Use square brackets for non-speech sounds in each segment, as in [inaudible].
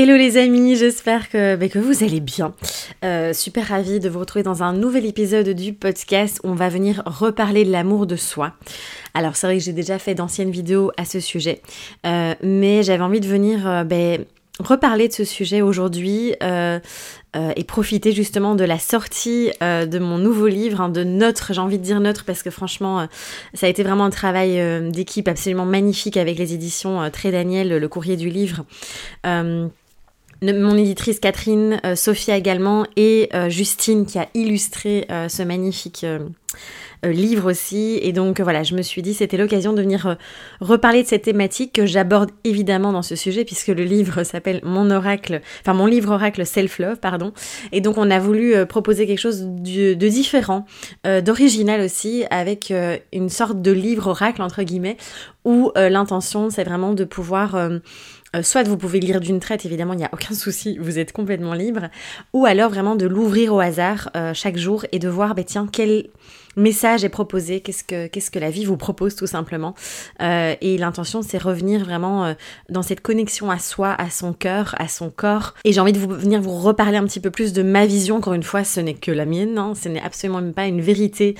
Hello les amis, j'espère que, bah, vous allez bien. Euh, super ravie de vous retrouver dans un nouvel épisode du podcast où on va venir reparler de l'amour de soi. Alors c'est vrai que j'ai déjà fait d'anciennes vidéos à ce sujet, euh, mais j'avais envie de venir euh, ben, reparler de ce sujet aujourd'hui et profiter justement de la sortie de mon nouveau livre, hein, de notre, j'ai envie de dire notre parce que franchement ça a été vraiment un travail d'équipe absolument magnifique avec les éditions Très Daniel, le courrier du livre mon éditrice Catherine, euh, Sophia également, et euh, Justine qui a illustré euh, ce magnifique livre aussi. Et donc voilà, je me suis dit c'était l'occasion de venir reparler de cette thématique que j'aborde évidemment dans ce sujet puisque le livre [laughs] s'appelle Mon oracle, enfin mon livre oracle Self-Love, pardon. Et donc on a voulu proposer quelque chose de, de différent, d'original aussi, avec une sorte de livre oracle entre guillemets, où l'intention c'est vraiment de pouvoir euh, soit vous pouvez lire d'une traite, évidemment, il n'y a aucun souci, vous êtes complètement libre. Ou alors vraiment de l'ouvrir au hasard euh, chaque jour et de voir, bah, tiens, quel message est proposé, qu'est-ce que, que la vie vous propose tout simplement. Euh, et l'intention, c'est revenir vraiment euh, dans cette connexion à soi, à son cœur, à son corps. Et j'ai envie de vous, venir vous reparler un petit peu plus de ma vision. Encore une fois, ce n'est que la mienne, hein. ce n'est absolument même pas une vérité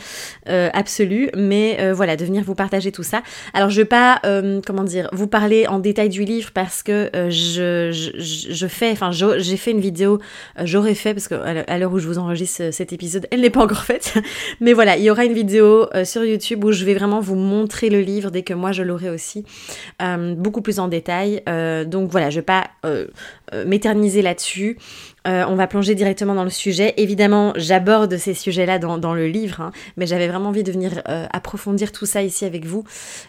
euh, absolue, mais voilà, de venir vous partager tout ça. Alors, je vais pas, comment dire, vous parler en détail du livre parce que je, je, je, fais, enfin, j'ai fait une vidéo, j'aurais fait, parce que à l'heure où je vous enregistre cet épisode, elle n'est pas encore faite, [laughs] mais voilà, il y aura une vidéo euh, sur YouTube où je vais vraiment vous montrer le livre dès que moi je l'aurai aussi, euh, beaucoup plus en détail. Euh, donc voilà, je vais pas m'éterniser là-dessus. on va plonger directement dans le sujet. Évidemment, j'aborde ces sujets-là dans, le livre, hein, mais j'avais vraiment envie de venir approfondir tout ça ici avec vous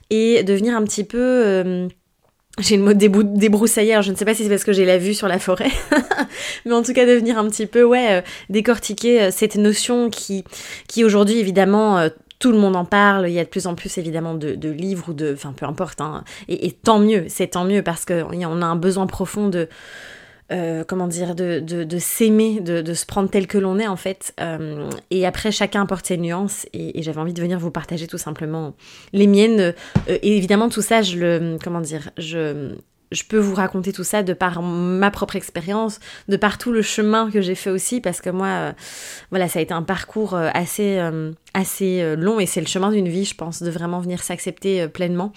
et de venir un petit peu j'ai le mot débroussaillère, je ne sais pas si c'est parce que j'ai la vue sur la forêt, [laughs] mais en tout cas de venir un petit peu, ouais, euh, décortiquer euh, cette notion qui, qui aujourd'hui évidemment euh, tout le monde en parle, il y a de plus en plus évidemment de, livres ou de, enfin peu importe, hein, et, tant mieux, c'est tant mieux parce qu'on a un besoin profond de, euh, comment dire, de, de, s'aimer, de, de, se prendre tel que l'on est en fait. Euh, et après, chacun apporte ses nuances et, j'avais envie de venir vous partager tout simplement les miennes. Euh, et évidemment, tout ça, je le, comment dire, je, je peux vous raconter tout ça de par ma propre expérience, de par tout le chemin que j'ai fait aussi, parce que moi, voilà, ça a été un parcours assez, assez euh, long et c'est le chemin d'une vie, je pense, de vraiment venir s'accepter euh, pleinement.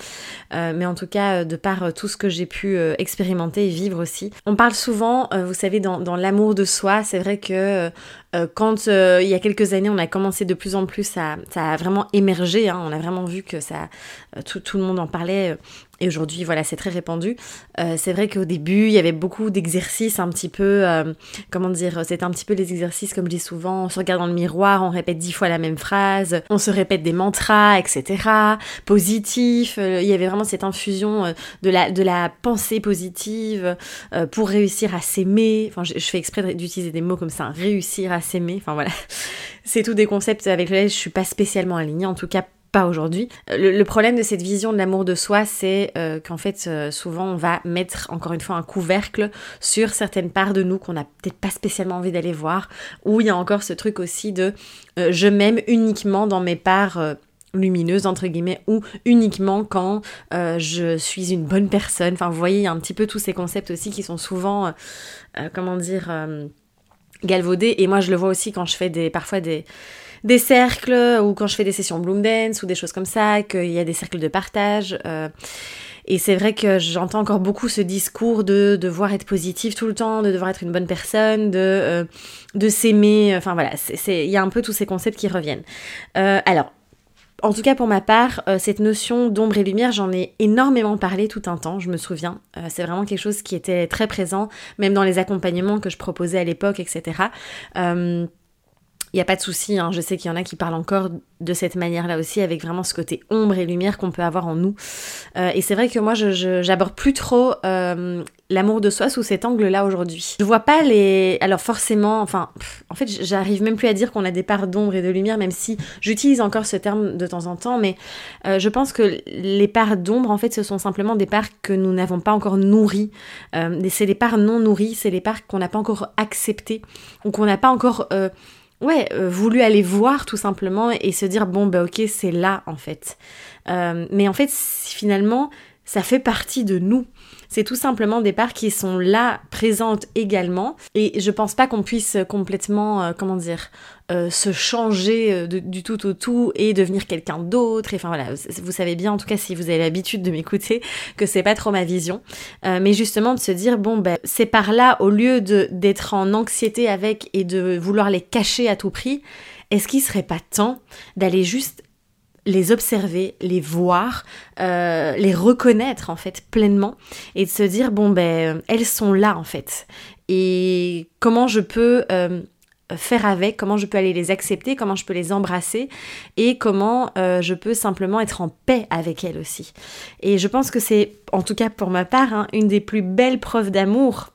Euh, mais en tout cas, de par tout ce que j'ai pu expérimenter et vivre aussi. On parle souvent, vous savez, dans, l'amour de soi, c'est vrai que quand il y a quelques années, on a commencé de plus en plus à, ça a vraiment émergé, hein, on a vraiment vu que ça, tout, tout le monde en parlait. Et aujourd'hui, voilà, c'est très répandu. c'est vrai qu'au début, il y avait beaucoup d'exercices un petit peu, comment dire, c'était un petit peu les exercices, comme je dis souvent, on se regarde dans le miroir, on répète dix fois la même phrase on se répète des mantras, etc. Positif, euh, il y avait vraiment cette infusion euh, de la, pensée positive euh, pour réussir à s'aimer. Enfin, je, fais exprès d'utiliser des mots comme ça, réussir à s'aimer. Enfin voilà, [laughs] c'est tout des concepts avec lesquels je suis pas spécialement alignée, en tout cas pas aujourd'hui. Le, problème de cette vision de l'amour de soi, c'est qu'en fait, souvent, on va mettre encore une fois un couvercle sur certaines parts de nous qu'on n'a peut-être pas spécialement envie d'aller voir, ou il y a encore ce truc aussi de euh, je m'aime uniquement dans mes parts euh, lumineuses entre guillemets ou uniquement quand euh, je suis une bonne personne. Enfin vous voyez, un petit peu tous ces concepts aussi qui sont souvent comment dire galvaudés et moi je le vois aussi quand je fais des parfois des des cercles ou quand je fais des sessions Bloom Dance ou des choses comme ça, qu'il y a des cercles de partage. Et c'est vrai que j'entends encore beaucoup ce discours de devoir être positif tout le temps, de devoir être une bonne personne, de, euh, de s'aimer. Enfin voilà, il y a un peu tous ces concepts qui reviennent. Euh, alors, en tout cas pour ma part, euh, cette notion d'ombre et lumière, j'en ai énormément parlé tout un temps, je me souviens. Euh, c'est vraiment quelque chose qui était très présent, même dans les accompagnements que je proposais à l'époque, etc. Il n'y a pas de souci, hein. je sais qu'il y en a qui parlent encore de cette manière-là aussi, avec vraiment ce côté ombre et lumière qu'on peut avoir en nous. Euh, et c'est vrai que moi, j'aborde plus trop euh, l'amour de soi sous cet angle-là aujourd'hui. Je vois pas les... Alors forcément, enfin, en fait, j'arrive même plus à dire qu'on a des parts d'ombre et de lumière, même si j'utilise encore ce terme de temps en temps, mais euh, je pense que les parts d'ombre, en fait, ce sont simplement des parts que nous n'avons pas encore nourries. c'est les parts non nourries, c'est les parts qu'on n'a pas encore acceptées, ou qu'on n'a pas encore ouais, euh, voulu aller voir tout simplement et se dire bon bah ok c'est là en fait. Euh, mais en fait finalement ça fait partie de nous. C'est tout simplement des parts qui sont là, présentes également. Et je pense pas qu'on puisse complètement, euh, comment dire, euh, se changer euh, du tout au tout et devenir quelqu'un d'autre. Enfin voilà, vous savez bien, en tout cas si vous avez l'habitude de m'écouter, que c'est pas trop ma vision. mais justement de se dire, bon, ben, ces parts-là, au lieu d'être en anxiété avec et de vouloir les cacher à tout prix, est-ce qu'il serait pas temps d'aller juste les observer, les voir, euh, les reconnaître en fait pleinement et de se dire bon ben elles sont là en fait et comment je peux euh, faire avec, comment je peux aller les accepter, comment je peux les embrasser et comment euh, je peux simplement être en paix avec elles aussi. Et je pense que c'est, en tout cas pour ma part, hein, une des plus belles preuves d'amour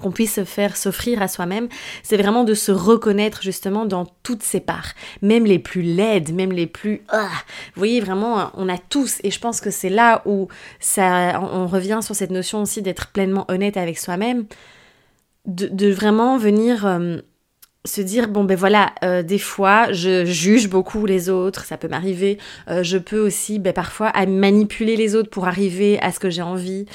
qu'on puisse faire s'offrir à soi-même, c'est vraiment de se reconnaître justement dans toutes ses parts, même les plus laides, même les plus... Ah, vous voyez, vraiment, on a tous, et je pense que c'est là où ça, on revient sur cette notion aussi d'être pleinement honnête avec soi-même, de, vraiment venir... Euh, se dire bon ben voilà euh, des fois je juge beaucoup les autres ça peut m'arriver euh, je peux aussi ben, parfois manipuler les autres pour arriver à ce que j'ai envie.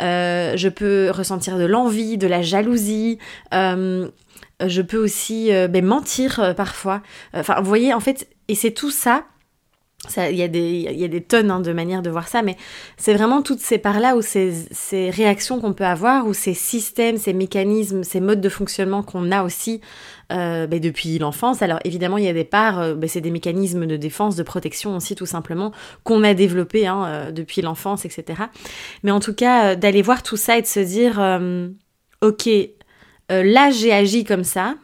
Euh, je peux ressentir de l'envie de la jalousie je peux aussi ben, mentir parfois. Enfin vous voyez en fait et c'est tout ça il y, a des, y a des tonnes hein, de manières de voir ça, mais c'est vraiment toutes ces parts-là ou ces, ces réactions qu'on peut avoir, ou ces systèmes, ces mécanismes, ces modes de fonctionnement qu'on a aussi euh, ben, depuis l'enfance. Alors évidemment, il y a des parts, euh, ben, c'est des mécanismes de défense, de protection aussi tout simplement, qu'on a développés hein, euh, depuis l'enfance, etc. Mais en tout cas, d'aller voir tout ça et de se dire, ok, là j'ai agi comme ça,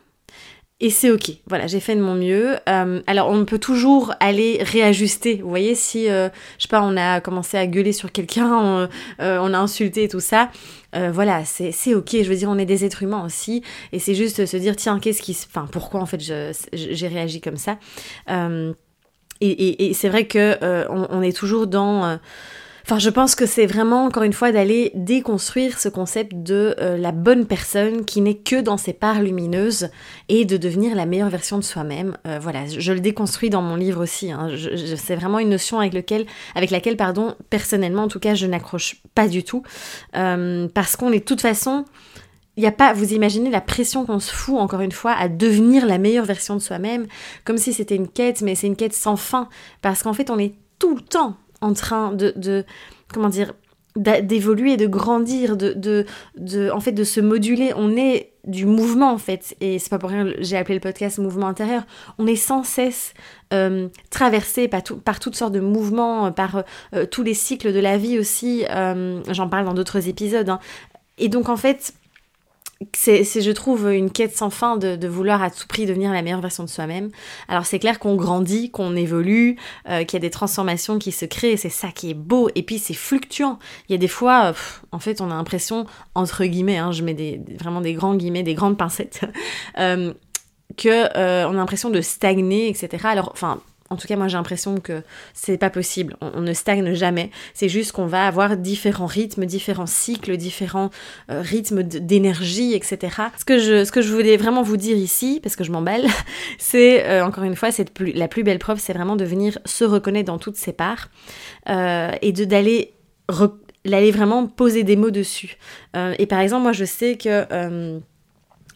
et c'est ok. Voilà, j'ai fait de mon mieux. Euh, alors, on peut toujours aller réajuster. Vous voyez, si, euh, je sais pas, on a commencé à gueuler sur quelqu'un, [laughs] on, euh, on, a insulté et tout ça, voilà, c'est ok. Je veux dire, on est des êtres humains aussi. Et c'est juste se dire, tiens, qu'est-ce qui se... Enfin, pourquoi en fait j'ai réagi comme ça Et, c'est vrai que on, on, est toujours dans Enfin, je pense que c'est vraiment, encore une fois, d'aller déconstruire ce concept de euh, la bonne personne qui n'est que dans ses parts lumineuses et de devenir la meilleure version de soi-même. Euh, voilà, je le déconstruis dans mon livre aussi. Hein. c'est vraiment une notion avec, laquelle, pardon, personnellement, en tout cas, je n'accroche pas du tout. Euh, parce qu'on est de toute façon... Il n'y a pas, vous imaginez la pression qu'on se fout, encore une fois, à devenir la meilleure version de soi-même, comme si c'était une quête, mais c'est une quête sans fin. Parce qu'en fait, on est tout le temps en train de, comment dire, d'évoluer, de grandir, de, de, en fait, de se moduler. On est du mouvement, en fait. Et c'est pas pour rien que j'ai appelé le podcast mouvement intérieur. On est sans cesse euh, traversé par, par, toutes sortes de mouvements, par euh, tous les cycles de la vie aussi. Euh, j'en parle dans d'autres épisodes. Hein. Et donc, en fait, c'est, je trouve, une quête sans fin de, vouloir à tout prix devenir la meilleure version de soi-même. Alors c'est clair qu'on grandit, qu'on évolue, euh, qu'il y a des transformations qui se créent, c'est ça qui est beau, et puis c'est fluctuant. Il y a des fois, euh, en fait, on a l'impression, entre guillemets, hein, je mets des, vraiment des grands guillemets, des grandes pincettes, [laughs] euh, que on a l'impression de stagner, etc. Alors, enfin, en tout cas, moi j'ai l'impression que c'est pas possible. On, ne stagne jamais. C'est juste qu'on va avoir différents rythmes, différents cycles, différents euh, rythmes d'énergie, etc. Ce que, je, ce que je voulais vraiment vous dire ici, parce que je m'emballe, [laughs] c'est euh, encore une fois, la plus belle preuve, c'est vraiment de venir se reconnaître dans toutes ses parts euh, et d'aller vraiment poser des mots dessus. et par exemple, moi je sais que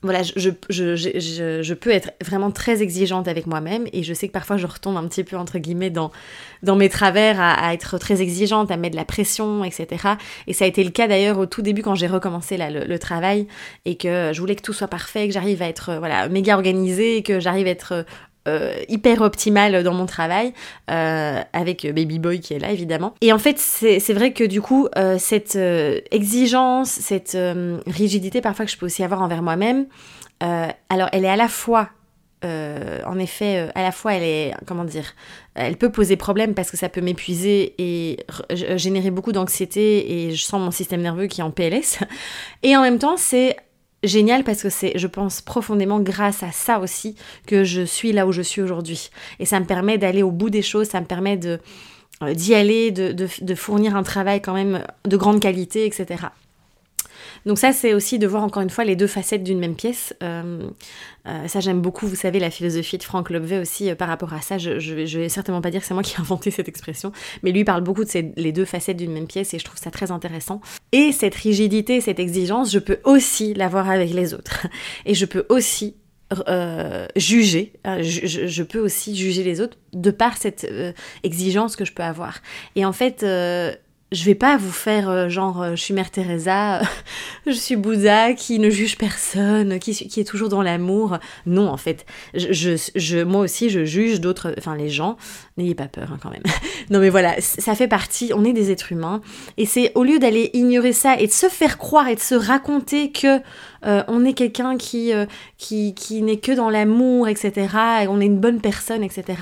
voilà, je, je, je, je, peux être vraiment très exigeante avec moi-même et je sais que parfois je retombe un petit peu entre guillemets dans, dans mes travers à, être très exigeante, à mettre de la pression, etc. Et ça a été le cas d'ailleurs au tout début quand j'ai recommencé là, le, travail et que je voulais que tout soit parfait, que j'arrive à être voilà méga organisée, que j'arrive à être hyper optimale dans mon travail, avec Baby Boy qui est là évidemment. Et en fait, c'est vrai que du coup, cette exigence, cette rigidité parfois que je peux aussi avoir envers moi-même, alors elle est à la fois euh, en effet, euh, à la fois, elle est, comment dire, elle peut poser problème parce que ça peut m'épuiser et générer beaucoup d'anxiété et je sens mon système nerveux qui est en PLS. Et en même temps, c'est génial parce que c'est, je pense, profondément grâce à ça aussi que je suis là où je suis aujourd'hui. Et ça me permet d'aller au bout des choses, ça me permet euh, d'y aller, de, fournir un travail quand même de grande qualité, etc. Donc ça, c'est aussi de voir encore une fois les deux facettes d'une même pièce. Euh, euh, ça, j'aime beaucoup, vous savez, la philosophie de Franck Lobvet aussi euh, par rapport à ça. Je, ne vais certainement pas dire que c'est moi qui ai inventé cette expression, mais lui parle beaucoup de ces, les deux facettes d'une même pièce et je trouve ça très intéressant. Et cette rigidité, cette exigence, je peux aussi l'avoir avec les autres. [laughs] Et je peux aussi juger, je, peux aussi juger les autres de par cette exigence que je peux avoir. Et en fait, je vais pas vous faire euh, genre euh, je suis Mère Teresa, [laughs] je suis Bouddha qui ne juge personne, qui, est toujours dans l'amour. Non, en fait, je, je, moi aussi je juge d'autres, enfin les gens. N'ayez pas peur hein, quand même. [laughs] non mais voilà, ça fait partie. On est des êtres humains et c'est au lieu d'aller ignorer ça et de se faire croire et de se raconter que euh, on est quelqu'un qui qui, qui n'est que dans l'amour, etc. Et on est une bonne personne, etc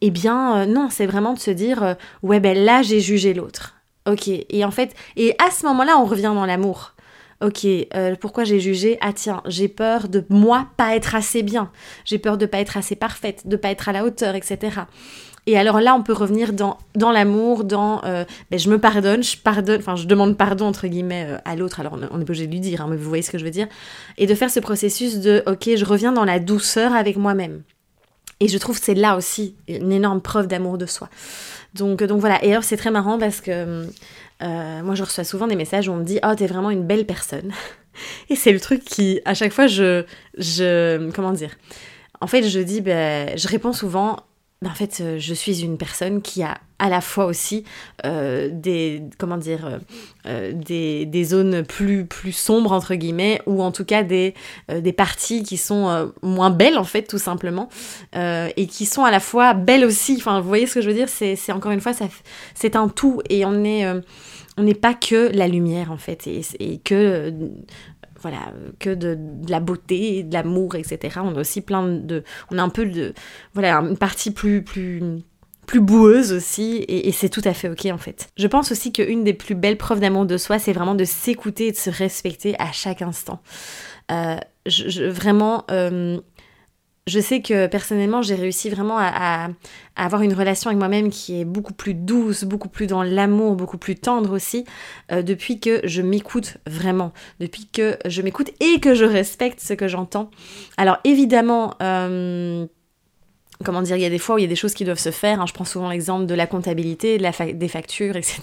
eh bien euh, non, c'est vraiment de se dire euh, ouais ben là j'ai jugé l'autre. Ok, et en fait, et à ce moment-là on revient dans l'amour. Ok, euh, pourquoi j'ai jugé? Ah tiens, j'ai peur de moi pas être assez bien, j'ai peur de pas être assez parfaite, de pas être à la hauteur, etc. Et alors là, on peut revenir dans, dans l'amour, dans ben, je me pardonne, je pardonne, enfin je demande pardon entre guillemets à l'autre. Alors on n'est pas obligé de lui dire, hein, mais vous voyez ce que je veux dire. Et de faire ce processus de ok, je reviens dans la douceur avec moi-même. Et je trouve que c'est là aussi une énorme preuve d'amour de soi. Donc, donc voilà. Et alors c'est très marrant parce que euh, moi je reçois souvent des messages où on me dit Oh, t'es vraiment une belle personne. [laughs] Et c'est le truc qui, à chaque fois, je. je comment dire? En fait, je dis, ben, je réponds souvent en fait, euh, je suis une personne qui a à la fois aussi euh, des comment dire euh, des, des, zones plus plus sombres entre guillemets ou en tout cas des des parties qui sont moins belles en fait tout simplement et qui sont à la fois belles aussi. Enfin vous voyez ce que je veux dire? C'est encore une fois ça c'est un tout et on on n'est pas que la lumière en fait et que voilà, que de, la beauté, de l'amour, etc. On a aussi plein de, on a un peu de, voilà, une partie plus, plus, plus boueuse aussi, et, c'est tout à fait ok en fait. Je pense aussi qu'une des plus belles preuves d'amour de soi, c'est vraiment de s'écouter et de se respecter à chaque instant. Euh, je, vraiment, euh, je sais que personnellement, j'ai réussi vraiment à, avoir une relation avec moi-même qui est beaucoup plus douce, beaucoup plus dans l'amour, beaucoup plus tendre aussi, euh, depuis que je m'écoute vraiment, depuis que je m'écoute et que je respecte ce que j'entends. Alors évidemment, euh, comment dire, il y a des fois où il y a des choses qui doivent se faire. Hein. Je prends souvent l'exemple de la comptabilité, de la des factures, etc.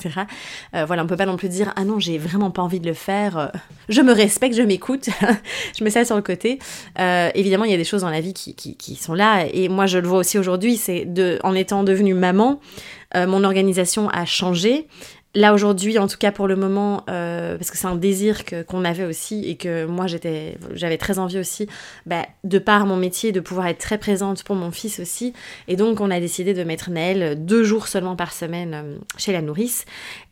Euh, voilà, on peut pas non plus dire ah non, j'ai vraiment pas envie de le faire. Euh, je me respecte, je m'écoute, [laughs] je mets ça sur le côté. Euh, évidemment, il y a des choses dans la vie qui, qui, qui sont là, et moi je le vois aussi aujourd'hui. C'est en étant devenue maman, mon organisation a changé. Là aujourd'hui, en tout cas pour le moment, euh, parce que c'est un désir qu'on avait aussi et que moi j'étais, j'avais très envie aussi, bah, de par mon métier, de pouvoir être très présente pour mon fils aussi. Et donc on a décidé de mettre Naël deux jours seulement par semaine euh, chez la nourrice,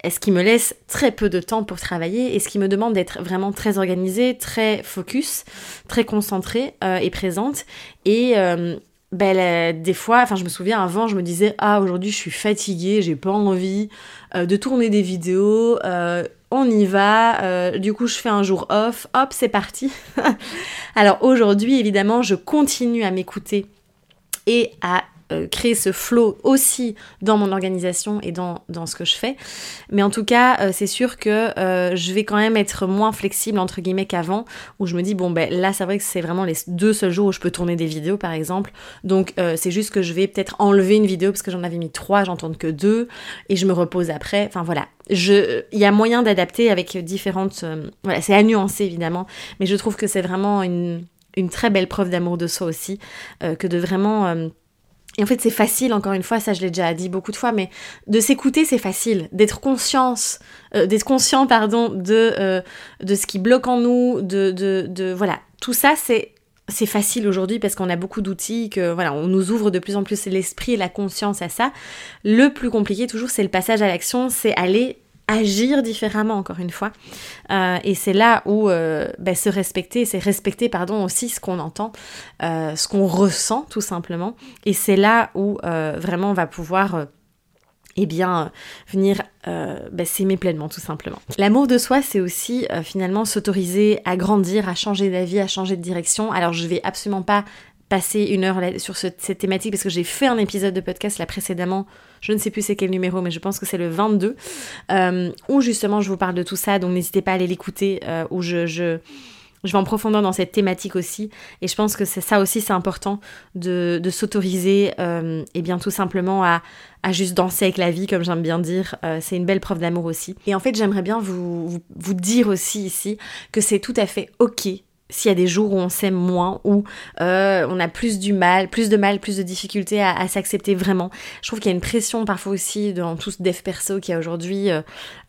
ce qui me laisse très peu de temps pour travailler et ce qui me demande d'être vraiment très organisée, très focus, très concentrée euh, et présente. Et ben, des fois, enfin je me souviens avant, je me disais ah aujourd'hui je suis fatiguée, j'ai pas envie euh, de tourner des vidéos, euh, on y va, euh, du coup je fais un jour off, hop c'est parti. [laughs] Alors aujourd'hui évidemment je continue à m'écouter et à euh, créer ce flow aussi dans mon organisation et dans, dans ce que je fais. Mais en tout cas, euh, c'est sûr que euh, je vais quand même être moins flexible entre guillemets qu'avant, où je me dis, bon ben là c'est vrai que c'est vraiment les deux seuls jours où je peux tourner des vidéos par exemple. Donc c'est juste que je vais peut-être enlever une vidéo parce que j'en avais mis trois, j'en tourne que deux, et je me repose après. Enfin voilà, il y a moyen d'adapter avec différentes... voilà, c'est à nuancer évidemment, mais je trouve que c'est vraiment une, une très belle preuve d'amour de soi aussi, que de vraiment et en fait, c'est facile, encore une fois, ça je l'ai déjà dit beaucoup de fois, mais de s'écouter, c'est facile. D'être conscience, euh, d'être conscient, pardon, de, euh, de ce qui bloque en nous, de, de, de voilà. Tout ça, c'est c'est facile aujourd'hui parce qu'on a beaucoup d'outils, que voilà, on nous ouvre de plus en plus l'esprit et la conscience à ça. Le plus compliqué toujours, c'est le passage à l'action, c'est aller agir différemment encore une fois euh, et c'est là où euh, ben, se respecter c'est respecter pardon aussi ce qu'on entend euh, ce qu'on ressent tout simplement et c'est là où vraiment on va pouvoir eh bien, venir ben, s'aimer pleinement, tout simplement. L'amour de soi, c'est aussi finalement s'autoriser à grandir, à changer d'avis, à changer de direction. Alors, je vais absolument pas passer une heure sur cette thématique parce que j'ai fait un épisode de podcast là précédemment, je ne sais plus c'est quel numéro, mais je pense que c'est le 22, euh, où justement je vous parle de tout ça, donc n'hésitez pas à aller l'écouter, euh, où je, je, je, vais en profondeur dans cette thématique aussi, et je pense que c'est ça aussi c'est important de, de s'autoriser, euh, et bien tout simplement à, à, juste danser avec la vie, comme j'aime bien dire, c'est une belle preuve d'amour aussi. Et en fait j'aimerais bien vous, vous dire aussi ici que c'est tout à fait ok s'il y a des jours où on s'aime moins, où euh, on a plus du mal, plus de mal, plus de difficultés à, s'accepter vraiment. Je trouve qu'il y a une pression parfois aussi dans tout ce dev perso qu'il y a aujourd'hui, euh,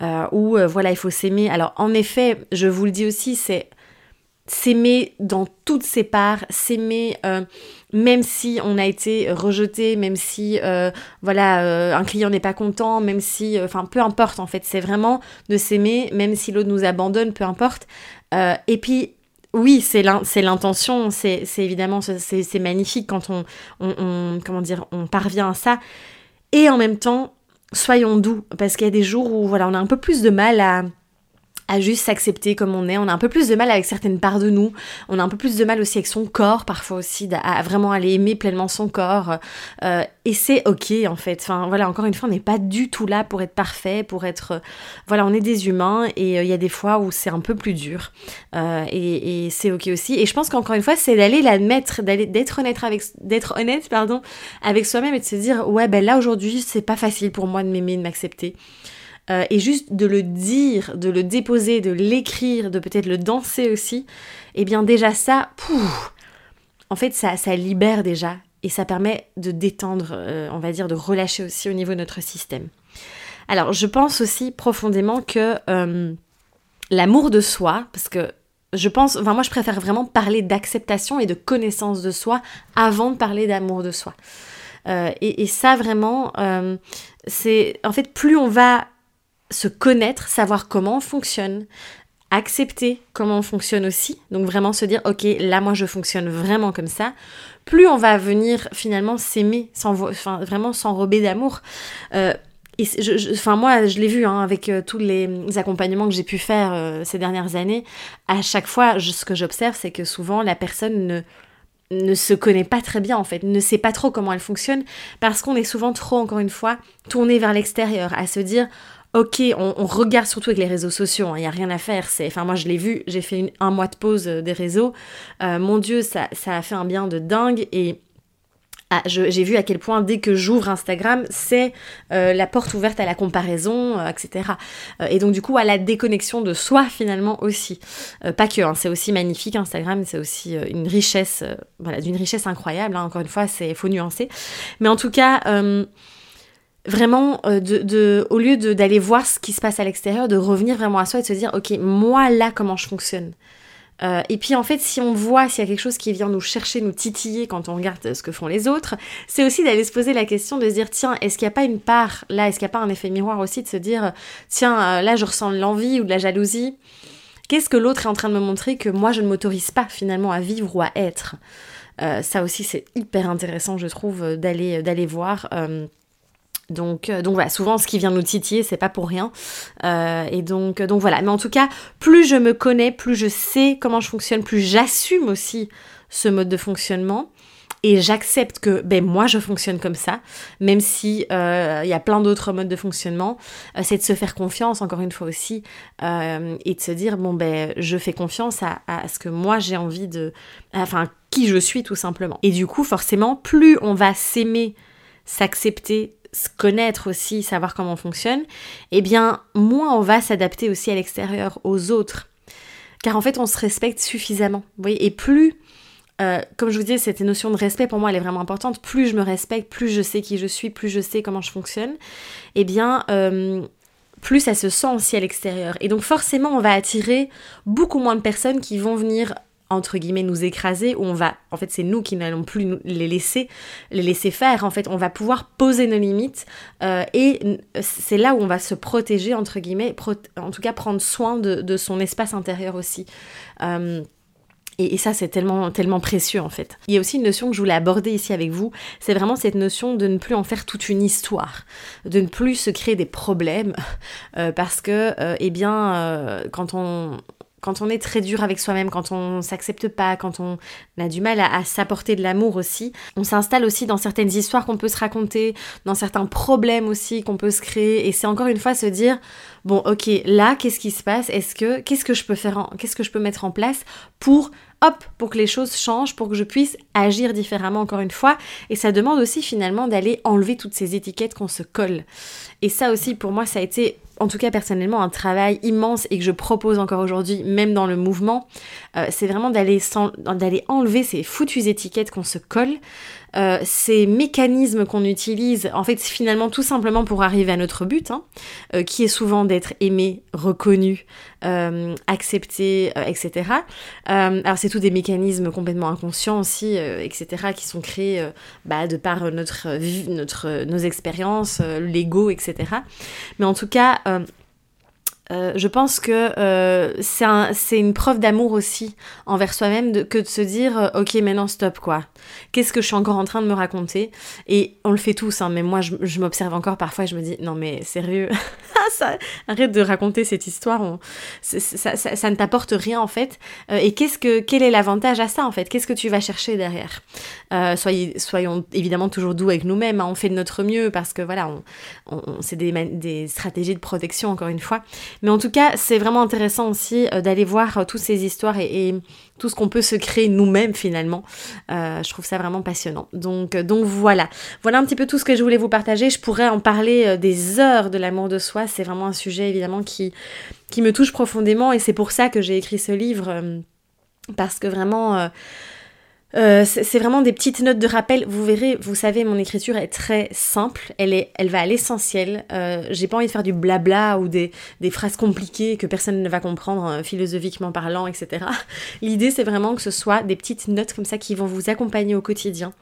euh, où voilà, il faut s'aimer. Alors en effet, je vous le dis aussi, c'est s'aimer dans toutes ses parts, s'aimer même si on a été rejeté, même si voilà un client n'est pas content, même si enfin peu importe en fait, c'est vraiment de s'aimer même si l'autre nous abandonne, peu importe. et puis oui, c'est l'intention, c'est évidemment, c'est magnifique quand on, comment dire, on parvient à ça. Et en même temps, soyons doux, parce qu'il y a des jours où voilà, on a un peu plus de mal à, à juste s'accepter comme on est. On a un peu plus de mal avec certaines parts de nous. On a un peu plus de mal aussi avec son corps, parfois aussi, à, vraiment aller aimer pleinement son corps. Euh, et c'est ok, en fait. Enfin, voilà, encore une fois, on n'est pas du tout là pour être parfait, pour être... Euh, voilà, on est des humains et euh, il y a des fois où c'est un peu plus dur. et, et c'est ok aussi. Et je pense qu'encore une fois, c'est d'aller l'admettre, d'aller d'être honnête avec... d'être honnête, pardon, avec soi-même et de se dire, ouais, ben là, aujourd'hui, c'est pas facile pour moi de m'aimer, de m'accepter. Euh, et juste de le dire, de le déposer, de l'écrire, de peut-être le danser aussi, eh bien déjà ça, pouf, en fait ça, ça libère déjà et ça permet de détendre, euh, on va dire, de relâcher aussi au niveau de notre système. Alors je pense aussi profondément que euh, l'amour de soi, parce que je pense, enfin moi je préfère vraiment parler d'acceptation et de connaissance de soi avant de parler d'amour de soi. et, ça vraiment, c'est en fait plus on va se connaître, savoir comment on fonctionne, accepter comment on fonctionne aussi, donc vraiment se dire ok là moi je fonctionne vraiment comme ça, plus on va venir finalement s'aimer, vraiment s'enrober d'amour. Euh, enfin moi je l'ai vu hein, avec euh, tous les accompagnements que j'ai pu faire euh, ces dernières années, à chaque fois ce que j'observe c'est que souvent la personne ne ne se connaît pas très bien en fait, ne sait pas trop comment elle fonctionne parce qu'on est souvent trop encore une fois tourné vers l'extérieur à se dire ok, on, regarde surtout avec les réseaux sociaux, il hein, n'y a rien à faire. Enfin, moi je l'ai vu, j'ai fait un mois de pause euh, des réseaux. Euh, mon Dieu, ça, ça a fait un bien de dingue et ah, j'ai vu à quel point dès que j'ouvre Instagram, c'est euh, la porte ouverte à la comparaison, etc. et donc du coup à la déconnexion de soi finalement aussi. pas que, hein, c'est aussi magnifique Instagram, c'est aussi une richesse, voilà, d'une richesse incroyable. Hein, encore une fois, c'est faut nuancer. Mais en tout cas vraiment, euh, de, au lieu d'aller voir ce qui se passe à l'extérieur, de revenir vraiment à soi et de se dire, ok, moi là, comment je fonctionne euh, et puis en fait, si on voit s'il y a quelque chose qui vient nous chercher, nous titiller quand on regarde ce que font les autres, c'est aussi d'aller se poser la question de se dire tiens, est-ce qu'il n'y a pas une part là, est-ce qu'il n'y a pas un effet miroir aussi de se dire tiens, euh, là je ressens de l'envie ou de la jalousie Qu'est-ce que l'autre est en train de me montrer que moi je ne m'autorise pas finalement à vivre ou à être? Ça aussi c'est hyper intéressant je trouve d'aller d'aller voir. Donc, euh, donc voilà, souvent ce qui vient nous titiller, c'est pas pour rien. Euh, et donc, donc voilà. Mais en tout cas, plus je me connais, plus je sais comment je fonctionne, plus j'assume aussi ce mode de fonctionnement. Et j'accepte que ben moi je fonctionne comme ça, même si euh, il y a plein d'autres modes de fonctionnement. c'est de se faire confiance encore une fois aussi et de se dire bon ben je fais confiance à ce que moi j'ai envie de, enfin qui je suis tout simplement. Et du coup forcément plus on va s'aimer, s'accepter, se connaître aussi, savoir comment on fonctionne, eh bien, moins on va s'adapter aussi à l'extérieur, aux autres. Car en fait, on se respecte suffisamment. Vous voyez et plus, euh, comme je vous disais, cette notion de respect, pour moi, elle est vraiment importante. Plus je me respecte, plus je sais qui je suis, plus je sais comment je fonctionne, eh bien, euh, plus ça se sent aussi à l'extérieur. Et donc, forcément, on va attirer beaucoup moins de personnes qui vont venir entre guillemets nous écraser où on va en fait c'est nous qui n'allons plus les laisser les laisser faire en fait on va pouvoir poser nos limites euh, et c'est là où on va se protéger entre guillemets en tout cas prendre soin de, son espace intérieur aussi euh, et, ça, c'est tellement, tellement précieux en fait. Il y a aussi une notion que je voulais aborder ici avec vous, c'est vraiment cette notion de ne plus en faire toute une histoire, de ne plus se créer des problèmes, [laughs] euh, parce que, eh bien, quand on, quand on est très dur avec soi-même, quand on s'accepte pas, quand on a du mal à, s'apporter de l'amour aussi, on s'installe aussi dans certaines histoires qu'on peut se raconter, dans certains problèmes aussi qu'on peut se créer. Et c'est encore une fois se dire, bon, ok, là, qu'est-ce qui se passe? Est-ce que, qu'est-ce que je peux faire, qu'est-ce que je peux mettre en place pour hop, pour que les choses changent, pour que je puisse agir différemment encore une fois? Et ça demande aussi finalement d'aller enlever toutes ces étiquettes qu'on se colle. Et ça aussi, pour moi, ça a été en tout cas personnellement un travail immense et que je propose encore aujourd'hui, même dans le mouvement, euh, c'est vraiment d'aller enlever ces foutues étiquettes qu'on se colle, euh, ces mécanismes qu'on utilise, en fait finalement tout simplement pour arriver à notre but, hein, euh, qui est souvent d'être aimé, reconnu, accepté, etc. alors c'est tous des mécanismes complètement inconscients aussi, etc., qui sont créés bah, de par notre, notre, nos expériences, l'ego, etc. Mais en tout cas, euh, euh, je pense que euh, c'est une preuve d'amour aussi envers soi-même que de se dire ok maintenant stop quoi. Qu'est-ce que je suis encore en train de me raconter? Et on le fait tous hein, mais moi je, m'observe encore parfois et je me dis non mais sérieux? [laughs] Arrête de raconter cette histoire ça, ne t'apporte rien en fait. Et qu'est-ce que quel est l'avantage à ça en fait? Qu'est-ce que tu vas chercher derrière? Soyons évidemment toujours doux avec nous-mêmes hein, on fait de notre mieux parce que voilà c'est des stratégies de protection encore une fois mais en tout cas, c'est vraiment intéressant aussi euh, d'aller voir euh, toutes ces histoires et, tout ce qu'on peut se créer nous-mêmes finalement. Euh, je trouve ça vraiment passionnant. Donc, donc voilà. Voilà un petit peu tout ce que je voulais vous partager. Je pourrais en parler des heures de l'amour de soi. C'est vraiment un sujet évidemment qui, qui me touche profondément et c'est pour ça que j'ai écrit ce livre. parce que vraiment... c'est vraiment des petites notes de rappel. Vous verrez, vous savez, mon écriture est très simple. Elle, est, elle va à l'essentiel. Euh, j'ai pas envie de faire du blabla ou des, phrases compliquées que personne ne va comprendre euh, philosophiquement parlant, etc. [laughs] L'idée, c'est vraiment que ce soit des petites notes comme ça qui vont vous accompagner au quotidien,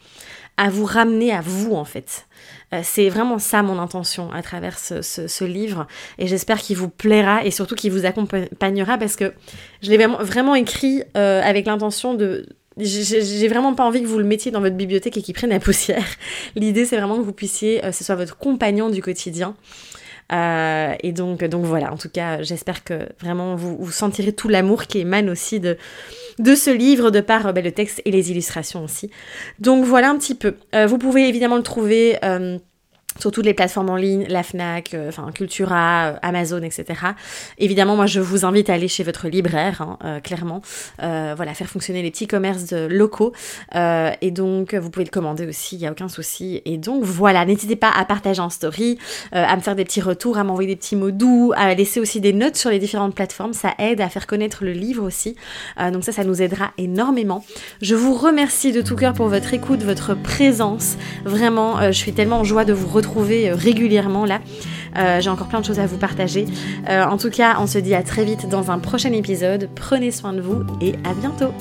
à vous ramener à vous, en fait. c'est vraiment ça mon intention à travers ce, livre et j'espère qu'il vous plaira et surtout qu'il vous accompagnera parce que je l'ai vraiment écrit avec l'intention de j'ai vraiment pas envie que vous le mettiez dans votre bibliothèque et qu'il prenne la poussière. [laughs] L'idée, c'est vraiment que vous puissiez, euh, ce soit votre compagnon du quotidien. Euh, et donc, donc voilà, en tout cas, j'espère que vraiment vous, vous sentirez tout l'amour qui émane aussi de, de ce livre, de par euh, ben, le texte et les illustrations aussi. Donc voilà un petit peu. vous pouvez évidemment le trouver sur toutes les plateformes en ligne, la FNAC, euh, enfin Cultura, euh, Amazon, etc. Évidemment, moi je vous invite à aller chez votre libraire, hein, euh, clairement. voilà, faire fonctionner les petits commerces locaux. et donc, vous pouvez le commander aussi, il n'y a aucun souci. Et donc, voilà, n'hésitez pas à partager en story, à me faire des petits retours, à m'envoyer des petits mots doux, à laisser aussi des notes sur les différentes plateformes. Ça aide à faire connaître le livre aussi. donc ça, ça nous aidera énormément. Je vous remercie de tout cœur pour votre écoute, votre présence. Vraiment, je suis tellement en joie de vous retrouver euh, régulièrement là. Euh, j'ai encore plein de choses à vous partager. Euh, en tout cas, on se dit à très vite dans un prochain épisode. Prenez soin de vous et à bientôt.